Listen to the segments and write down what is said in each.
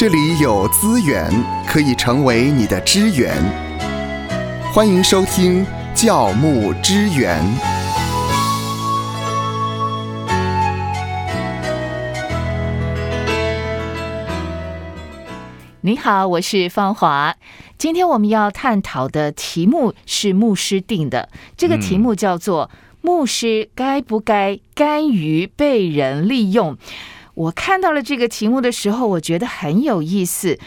这里有资源可以成为你的支援。欢迎收听教牧支援。你好，我是芳华。今天我们要探讨的题目是牧师定的，这个题目叫做“牧师该不该甘于被人利用”。我看到了这个题目的时候，我觉得很有意思。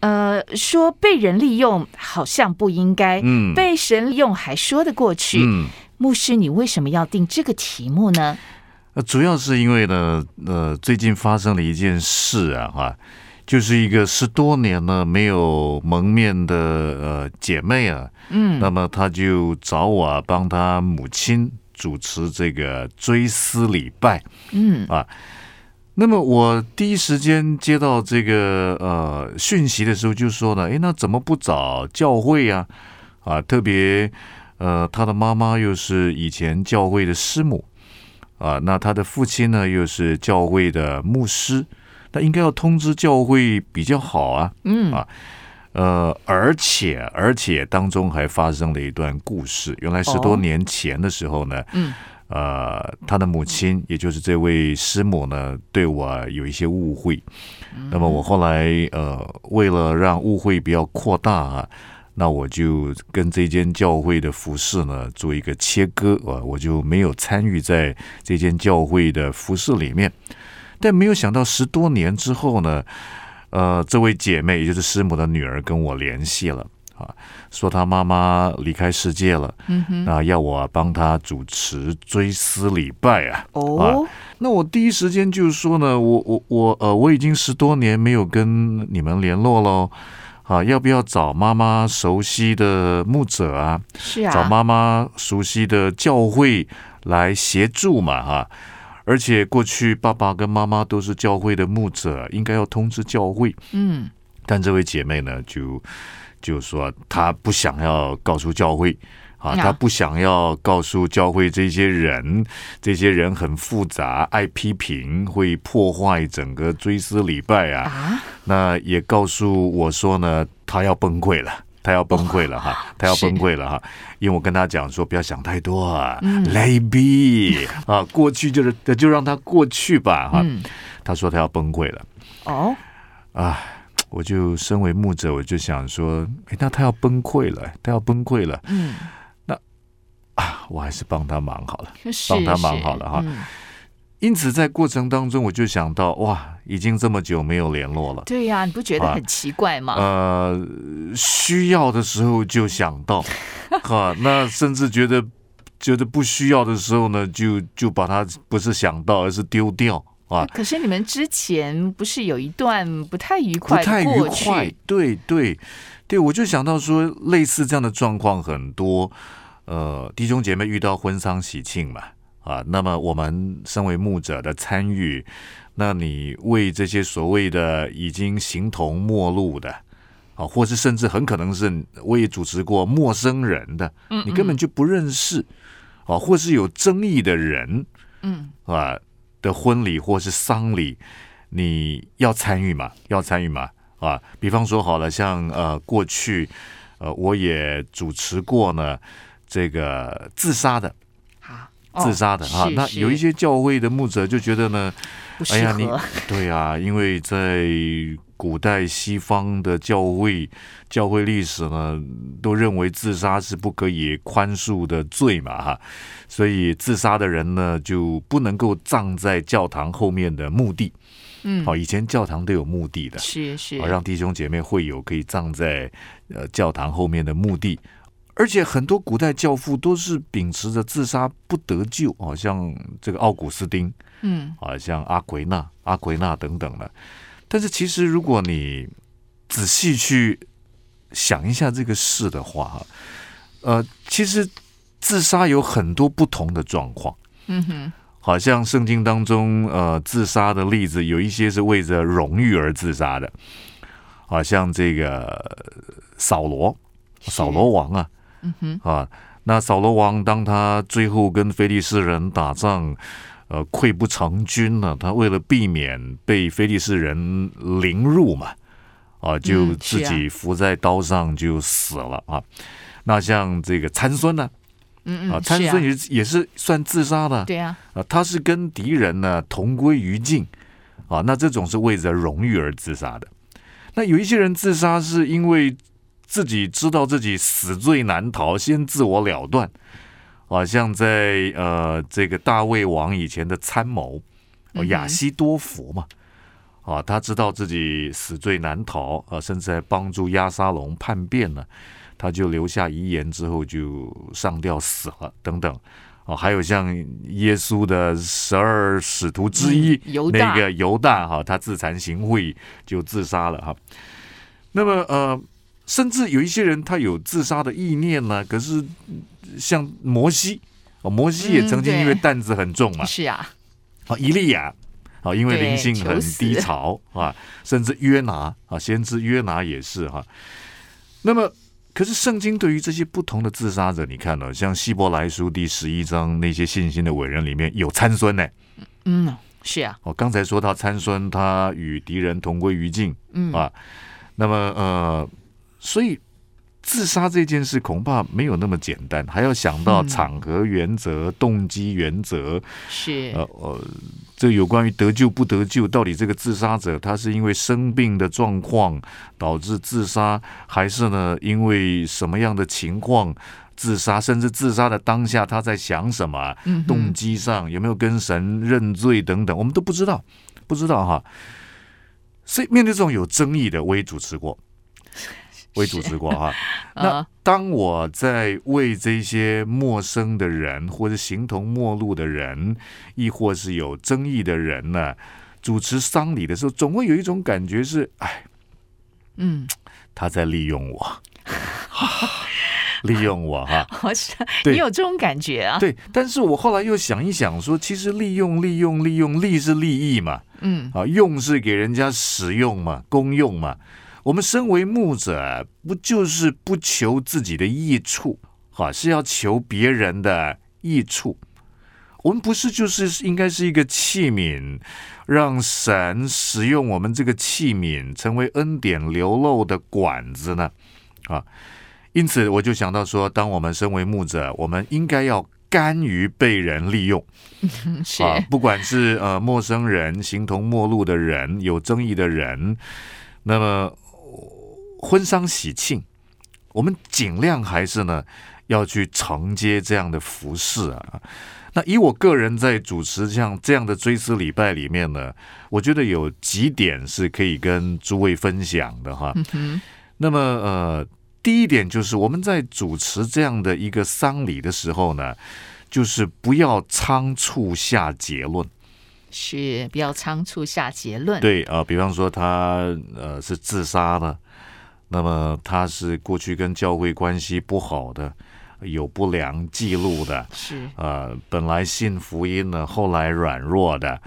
呃，说被人利用好像不应该，嗯被神利用还说得过去。嗯，牧师，你为什么要定这个题目呢？呃，主要是因为呢，呃，最近发生了一件事啊，哈，就是一个十多年呢没有蒙面的呃姐妹啊，嗯那么她就找我啊帮她母亲主持这个追思礼拜。嗯那么我第一时间接到这个呃讯息的时候，就说呢，诶，那怎么不找教会啊？啊，特别呃，他的妈妈又是以前教会的师母啊，那他的父亲呢又是教会的牧师，那应该要通知教会比较好啊。嗯啊呃，而且而且当中还发生了一段故事。原来十多哦年前的时候呢，嗯呃，他的母亲，也就是这位师母呢，对我有一些误会。那么我后来呃，为了让误会不要扩大啊，那我就跟这间教会的服饰呢做一个切割啊，我就没有参与在这间教会的服饰里面。但没有想到十多年之后呢，呃，这位姐妹，也就是师母的女儿，跟我联系了啊，说他妈妈离开世界了。嗯哼，那要我帮他主持追思礼拜啊。哦，那我第一时间就是说呢，我我我呃，我已经十多年没有跟你们联络喽。啊，要不要找妈妈熟悉的牧者啊？是啊，找妈妈熟悉的教会来协助嘛？哈、而且过去爸爸跟妈妈都是教会的牧者，应该要通知教会。嗯但这位姐妹呢，就就是说他不想要告诉教会啊，他不想要告诉教会这些人，这些人很复杂，爱批评，会破坏整个追思礼拜啊。啊，那也告诉我说呢，他要崩溃了。他要崩溃了哈，他要崩溃了哈，因为我跟他讲说不要想太多啊、嗯 l e t it be 啊，过去就是就让他过去吧哈。嗯她说他要崩溃了。哦，啊，我就身为牧者，我就想说，诶，那他要崩溃了，他要崩溃了。嗯，那啊，我还是帮他忙好了。是帮他忙好了哈。嗯。因此，在过程当中，我就想到，哇，已经这么久没有联络了，对呀、你不觉得啊。很奇怪吗？呃，需要的时候就想到，哈，那甚至觉得觉得不需要的时候呢，就就把它不是想到，而是丢掉啊，可是你们之前不是有一段不太愉快不太愉快，对对对，我就想到说，类似这样的状况很多，呃，弟兄姐妹遇到婚丧喜庆嘛，啊，那么我们身为牧者的参与，那你为这些所谓的已经形同陌路的。啊，或是甚至很可能是我也主持过陌生人的，嗯。你根本就不认识，啊，或是有争议的人，嗯。啊的婚礼或是丧礼，你要参与吗？要参与吗？啊，比方说好了，像呃过去呃我也主持过呢，这个自杀的好自杀的啊，那有一些教会的牧者就觉得呢，哎呀，你合，对啊，因为在古代西方的教会教会历史呢，都认为自杀是不可以宽恕的罪嘛，哈，所以自杀的人呢就不能够葬在教堂后面的墓地。嗯，好，以前教堂都有墓地的，是是好，让弟兄姐妹会友可以葬在呃教堂后面的墓地。而且很多古代教父都是秉持着自杀不得救，好像这个奥古斯丁，嗯啊，像阿奎那、阿奎那等等的。但是其实如果你仔细去想一下这个事的话，呃，其实自杀有很多不同的状况。嗯哼。好像圣经当中，呃，自杀的例子有一些是为着荣誉而自杀的，好像这个扫罗，是。扫罗王啊，嗯哼。啊，那扫罗王当他最后跟非利士人打仗，呃，溃不成军了，他为了避免被非利士人凌辱嘛，啊，就自己伏在刀上就死了啊。那像这个参孙呢，嗯嗯，啊，参孙也是也是算自杀的，对啊，啊，他是跟敌人呢同归于尽啊，那这种是为着荣誉而自杀的。那有一些人自杀是因为自己知道自己死罪难逃，先自我了断啊，像在呃这个大卫王以前的参谋嗯哼亚西多佛嘛。啊，他知道自己死罪难逃啊，甚至还帮助亚沙龙叛变了，他就留下遗言之后就上吊死了等等。哦，还有像耶稣的十二使徒之一、那个犹大哈，他自惭形秽就自杀了哈。那么呃，甚至有一些人他有自杀的意念呢，可是嗯像摩西，哦，摩西也嗯曾经因为担子很重嘛，是啊，哦，以利亚啊，因为灵性很低潮啊，甚至约拿啊，先知约拿也是哈、那么，可是圣经对于这些不同的自杀者，你看了、像希伯来书第十一章那些信心的伟人里面有参孙呢。嗯，是啊，哦，刚才说到参孙，他与敌人同归于尽嗯。啊。那么呃，所以自杀这件事恐怕没有那么简单，还要想到嗯。场合原则、动机原则，是。呃呃，这有关于得救不得救，到底这个自杀者他是因为生病的状况导致自杀，还是呢因为什么样的情况自杀，甚至自杀的当下他在想什么，嗯动机上有没有跟神认罪等等，我们都不知道，不知道哈。所以面对这种有争议的，我也主持过，我也主持过哈。那呃当我在为这些陌生的人，或者形同陌路的人，亦或是有争议的人呢，主持丧礼的时候，总会有一种感觉是，哎，嗯，他在利用我 利用我哈。我是对你有这种感觉啊？对，但是我后来又想一想说，其实利用、利用、利用，利是利益嘛，嗯，啊，用是给人家使用嘛，公用嘛。我们身为牧者，不就是不求自己的益处，啊，是要求别人的益处。我们不是就是应该是一个器皿，让神使用我们这个器皿，成为恩典流露的管子呢？啊，因此我就想到说，当我们身为牧者，我们应该要甘于被人利用。啊，不管是呃陌生人、形同陌路的人、有争议的人，那么婚丧喜庆，我们尽量还是呢要去承接这样的服饰啊。那以我个人在主持像这样的追思礼拜里面呢，我觉得有几点是可以跟诸位分享的哈。嗯，那么呃，第一点就是我们在主持这样的一个丧礼的时候呢，就是不要仓促下结论。是不要仓促下结论。对啊、比方说他呃是自杀的，那么他是过去跟教会关系不好的，有不良记录的，是呃，本来信福音呢，后来软弱的，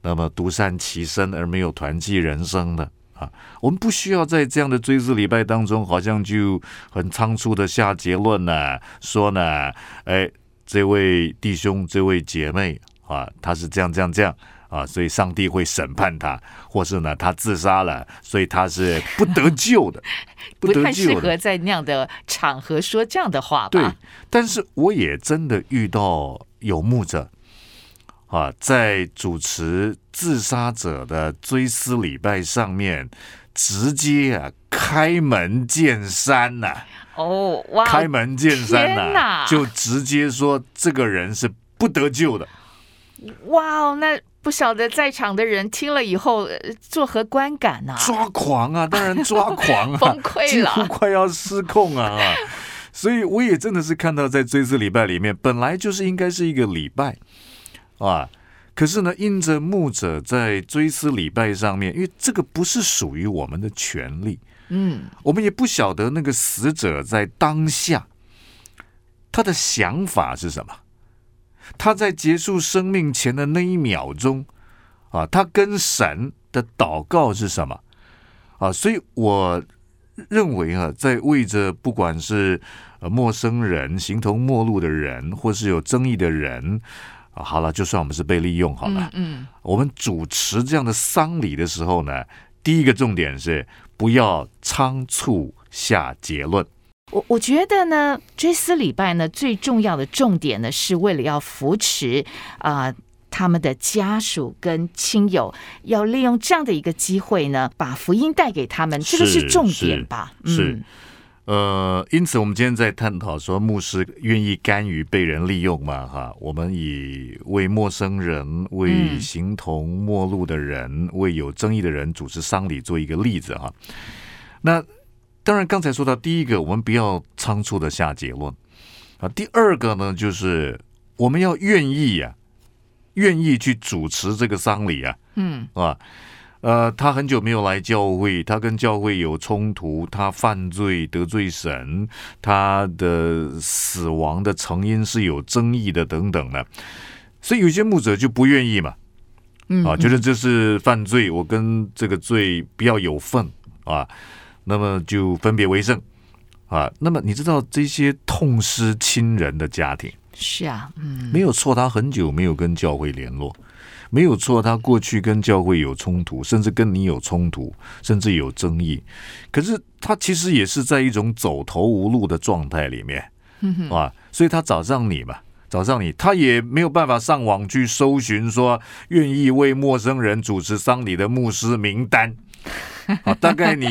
那么独善其身而没有团契人生的啊，我们不需要在这样的追思礼拜当中，好像就很仓促的下结论呢，说呢，哎，这位弟兄、这位姐妹啊，他是这样、这样、这样。啊，所以上帝会审判他，或是呢，他自杀了，所以他是不得救的，不得太适合。在那样的场合说这样的话吧？对，但是我也真的遇到有牧者啊，在主持自杀者的追思礼拜上面，直接啊开门见山呐、哦，哇，开门见山呐、就直接说这个人是不得救的。哇哦，那不晓得在场的人听了以后呃作何观感呢、抓狂啊，当然抓狂啊，崩溃了。几乎快要失控啊！啊 所以我也真的是看到，在追思礼拜里面，本来就是应该是一个礼拜啊，可是呢，因着牧者在追思礼拜上面，因为这个不是属于我们的权利，嗯，我们也不晓得那个死者在当下他的想法是什么，他在结束生命前的那一秒钟啊，他跟神的祷告是什么啊？所以我认为啊，在为着不管是呃陌生人、形同陌路的人，或是有争议的人。啊，好了，就算我们是被利用好了，嗯嗯，我们主持这样的丧礼的时候呢，第一个重点是不要仓促下结论。我我觉得呢，追思礼拜呢，最重要的重点呢，是为了要扶持啊、他们的家属跟亲友，要利用这样的一个机会呢，把福音带给他们，这个是是重点吧？是嗯，呃，因此我们今天在探讨说，牧师愿意甘于被人利用嘛？哈，我们以为陌生人、为嗯形同陌路的人、为有争议的人主持丧礼做一个例子哈。那当然，刚才说到第一个，我们不要仓促的下结论。啊。第二个呢，就是我们要愿意呀、愿意去主持这个丧礼啊。嗯。啊，呃，他很久没有来教会，他跟教会有冲突，他犯罪得罪神，他的死亡的成因是有争议的等等的，所以有些牧者就不愿意嘛，嗯啊，觉得这是犯罪，我跟这个罪不要有份。啊，那么就分别为圣啊。那么你知道这些痛失亲人的家庭？是啊，嗯没有错，他很久没有跟教会联络，没有错，他过去跟教会有冲突，甚至跟你有冲突，甚至有争议。可是他其实也是在一种走投无路的状态里面，啊，所以他找上你嘛。找上你，他也没有办法上网去搜寻说愿意为陌生人主持丧礼的牧师名单，啊，大概你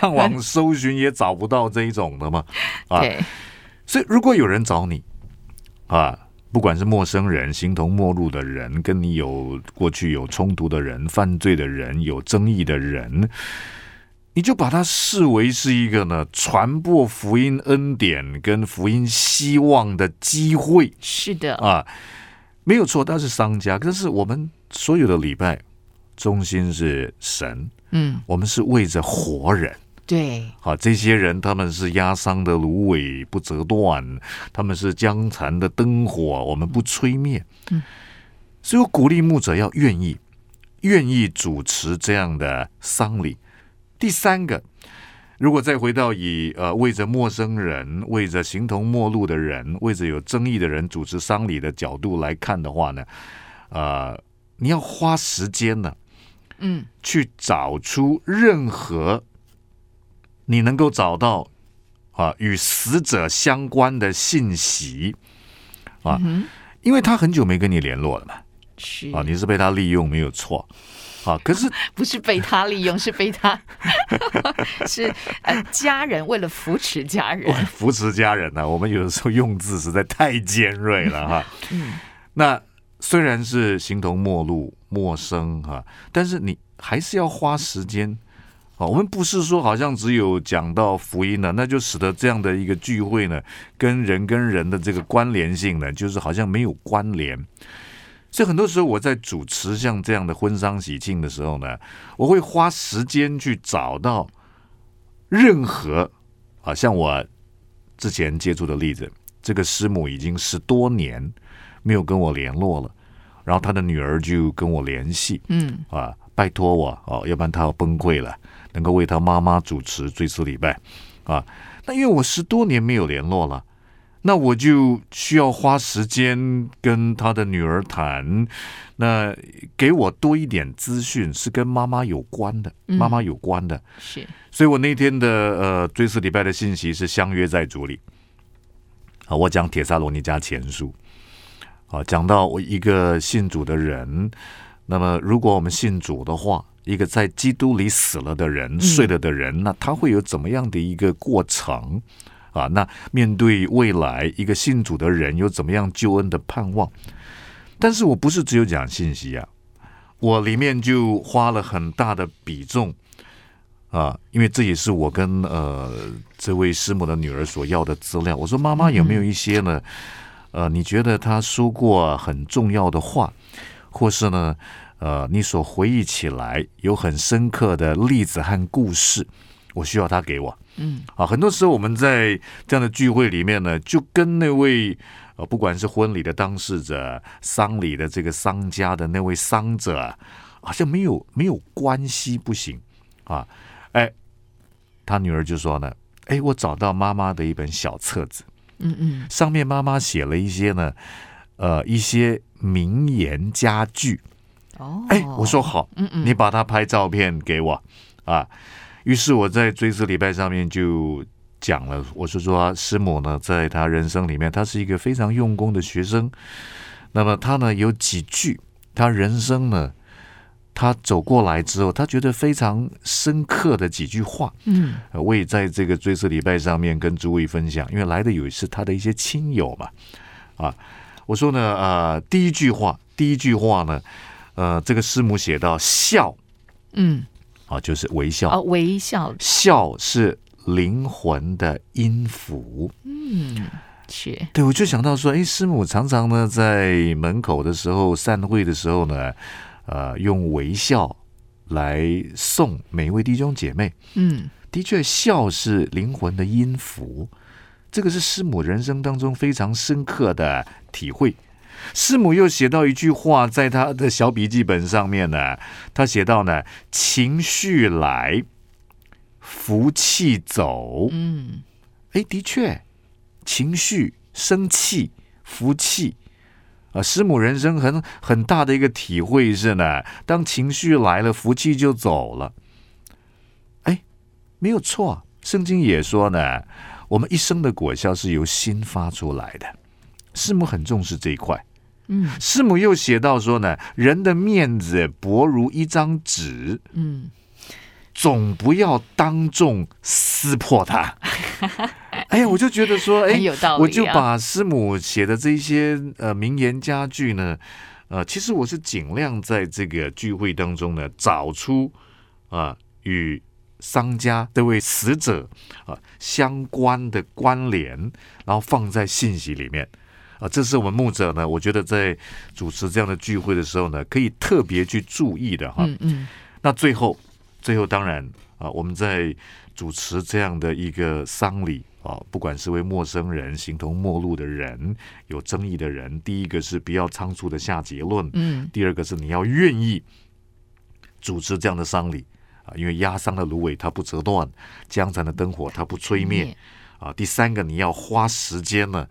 上网搜寻也找不到这一种的嘛，啊，所以，如果有人找你啊，不管是陌生人、形同陌路的人，跟你有过去有冲突的人、犯罪的人、有争议的人，你就把它视为是一个呢传播福音恩典跟福音希望的机会。是的，啊，没有错，他是商家，可是我们所有的礼拜中心是神，嗯，我们是为着活人。对，好，这些人他们是压伤的芦苇不折断，他们是将残的灯火，我们不吹灭。嗯，所以我鼓励牧者要愿意，愿意主持这样的丧礼。第三个，如果再回到以呃为着陌生人、为着形同陌路的人、为着有争议的人主持丧礼的角度来看的话呢，呃，你要花时间呢，嗯去找出任何你能够找到啊与死者相关的信息啊，嗯因为他很久没跟你联络了嘛，是啊，你是被他利用没有错，啊，可是 不是被他利用，是被他 是呃家人为了扶持家人，扶持家人呢、我们有的时候用字实在太尖锐了哈。嗯那虽然是形同陌路、陌生哈，但是你还是要花时间。啊，我们不是说好像只有讲到福音呢，那就使得这样的一个聚会呢，跟人跟人的这个关联性呢，就是好像没有关联。所以很多时候我在主持像这样的婚丧喜庆的时候呢，我会花时间去找到任何，啊，像我之前接触的例子，这个师母已经十多年没有跟我联络了，然后她的女儿就跟我联系嗯啊，拜托我哦，要不然她要崩溃了，能够为他妈妈主持追思礼拜啊。那因为我十多年没有联络了。那我就需要花时间跟他的女儿谈，那给我多一点资讯，是跟妈妈有关的，嗯妈妈有关的。是所以我那天的呃追思礼拜的信息是相约在主里啊，我讲铁萨罗尼加前书啊，讲到我一个信主的人，那么如果我们信主的话，一个在基督里死了的人、睡了的人，那他会有怎么样的一个过程啊？那面对未来一个信主的人有怎么样救恩的盼望？但是我不是只有讲信息啊，我里面就花了很大的比重。啊，因为这也是我跟呃这位师母的女儿所要的资料。我说妈妈有没有一些呢？呃，你觉得她说过很重要的话，或是呢，呃，你所回忆起来有很深刻的例子和故事，我需要他给我。嗯啊，很多时候我们在这样的聚会里面呢，就跟那位呃，不管是婚礼的当事者、丧礼的这个商家的那位丧者啊，好像没有没有关系，不行啊。哎，他女儿就说呢，哎，我找到妈妈的一本小册子，嗯嗯上面妈妈写了一些呢，呃，一些名言佳句哦，哎，我说好，嗯嗯，你把他拍照片给我啊。于是我在追思礼拜上面就讲了，我是说师母呢，在他人生里面，他是一个非常用功的学生。那么他呢有几句，他人生呢，他走过来之后，他觉得非常深刻的几句话，嗯呃我也在这个追思礼拜上面跟诸位分享，因为来的有是他的一些亲友嘛，啊，我说呢，呃，第一句话，第一句话呢，呃，这个师母写到笑。嗯，啊，就是微笑，哦，微笑，笑是灵魂的音符。嗯，是，对，我就想到说，哎，师母常常呢在门口的时候散会的时候呢，呃，用微笑来送每一位弟兄姐妹。嗯。的确，笑是灵魂的音符，这个是师母人生当中非常深刻的体会。师母又写到一句话，在他的小笔记本上面呢，他写到呢：情绪来，福气走。嗯哎，的确，情绪、生气、福气，啊，师母人生很很大的一个体会是呢，当情绪来了，福气就走了。哎，没有错，圣经也说呢，我们一生的果效是由心发出来的。师母很重视这一块。嗯师母又写到说呢，人的面子薄如一张纸，嗯，总不要当众撕破它。哎呀，我就觉得说，哎，有道理、啊，我就把师母写的这些呃名言佳句呢，呃，其实我是尽量在这个聚会当中呢，找出啊、与商家这位死者啊、相关的关联，然后放在信息里面。啊，这是我们牧者呢，我觉得在主持这样的聚会的时候呢，可以特别去注意的哈。嗯嗯那最后，最后当然啊，我们在主持这样的一个丧礼啊，不管是为陌生人、形同陌路的人、有争议的人，第一个是不要仓促的下结论，嗯第二个是你要愿意主持这样的丧礼啊，因为压伤的芦苇它不折断，江残的灯火它不吹灭啊。第三个，你要花时间呢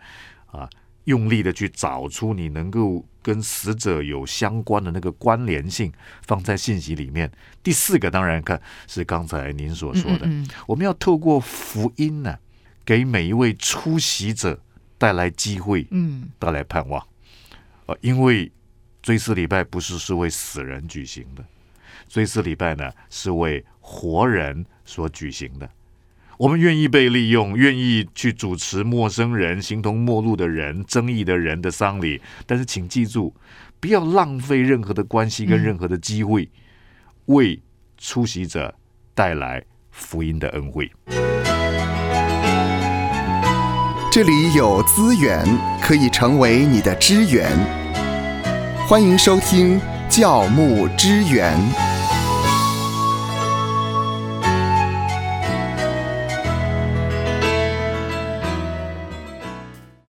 啊，用力的去找出你能够跟死者有相关的那个关联性，放在信息里面。第四个，当然看是刚才您所说的，嗯嗯我们要透过福音呢，给每一位出席者带来机会，嗯带来盼望。呃，因为追思礼拜不是是为死人举行的，追思礼拜呢是为活人所举行的。我们愿意被利用，愿意去主持陌生人、形同陌路的人、争议的人的丧礼，但是请记住，不要浪费任何的关系跟任何的机会，为出席者带来福音的恩惠。这里有资源可以成为你的支援，欢迎收听教牧支援。